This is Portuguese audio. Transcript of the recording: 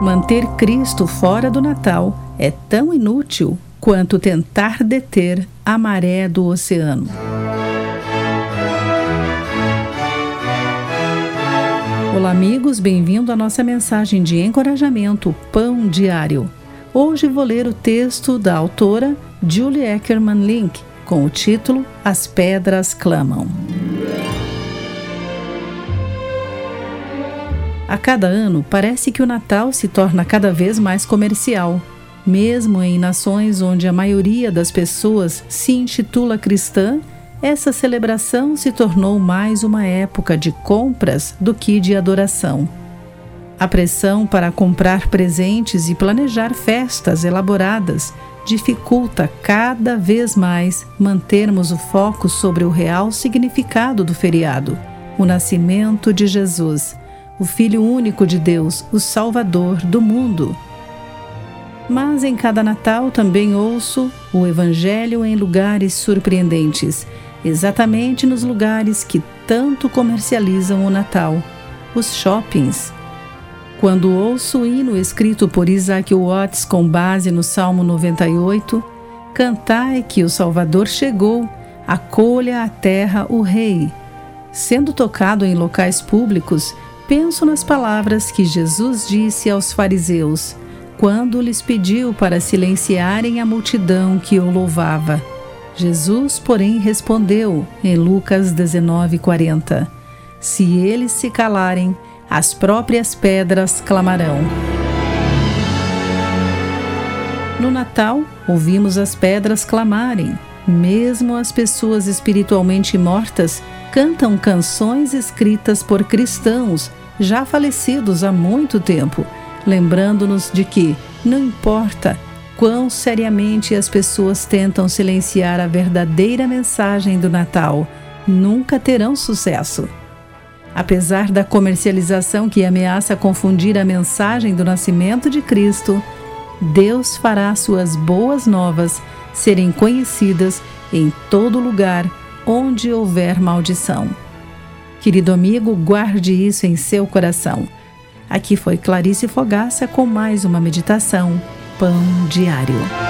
Manter Cristo fora do Natal é tão inútil quanto tentar deter a maré do oceano. Olá, amigos, bem-vindo à nossa mensagem de encorajamento Pão Diário. Hoje vou ler o texto da autora Julie Eckerman Link com o título As Pedras Clamam. A cada ano, parece que o Natal se torna cada vez mais comercial. Mesmo em nações onde a maioria das pessoas se intitula cristã, essa celebração se tornou mais uma época de compras do que de adoração. A pressão para comprar presentes e planejar festas elaboradas dificulta cada vez mais mantermos o foco sobre o real significado do feriado, o nascimento de Jesus o Filho único de Deus, o Salvador do mundo. Mas em cada Natal também ouço o Evangelho em lugares surpreendentes, exatamente nos lugares que tanto comercializam o Natal, os shoppings. Quando ouço o hino escrito por Isaac Watts com base no Salmo 98, cantai que o Salvador chegou, acolha a terra o Rei. Sendo tocado em locais públicos, penso nas palavras que Jesus disse aos fariseus quando lhes pediu para silenciarem a multidão que o louvava. Jesus, porém, respondeu em Lucas 19:40: Se eles se calarem, as próprias pedras clamarão. No Natal, ouvimos as pedras clamarem. Mesmo as pessoas espiritualmente mortas cantam canções escritas por cristãos já falecidos há muito tempo, lembrando-nos de que não importa quão seriamente as pessoas tentam silenciar a verdadeira mensagem do Natal, nunca terão sucesso. Apesar da comercialização que ameaça confundir a mensagem do nascimento de Cristo, Deus fará suas boas novas serem conhecidas em todo lugar onde houver maldição. Querido amigo, guarde isso em seu coração. Aqui foi Clarice Fogaça com mais uma meditação Pão Diário.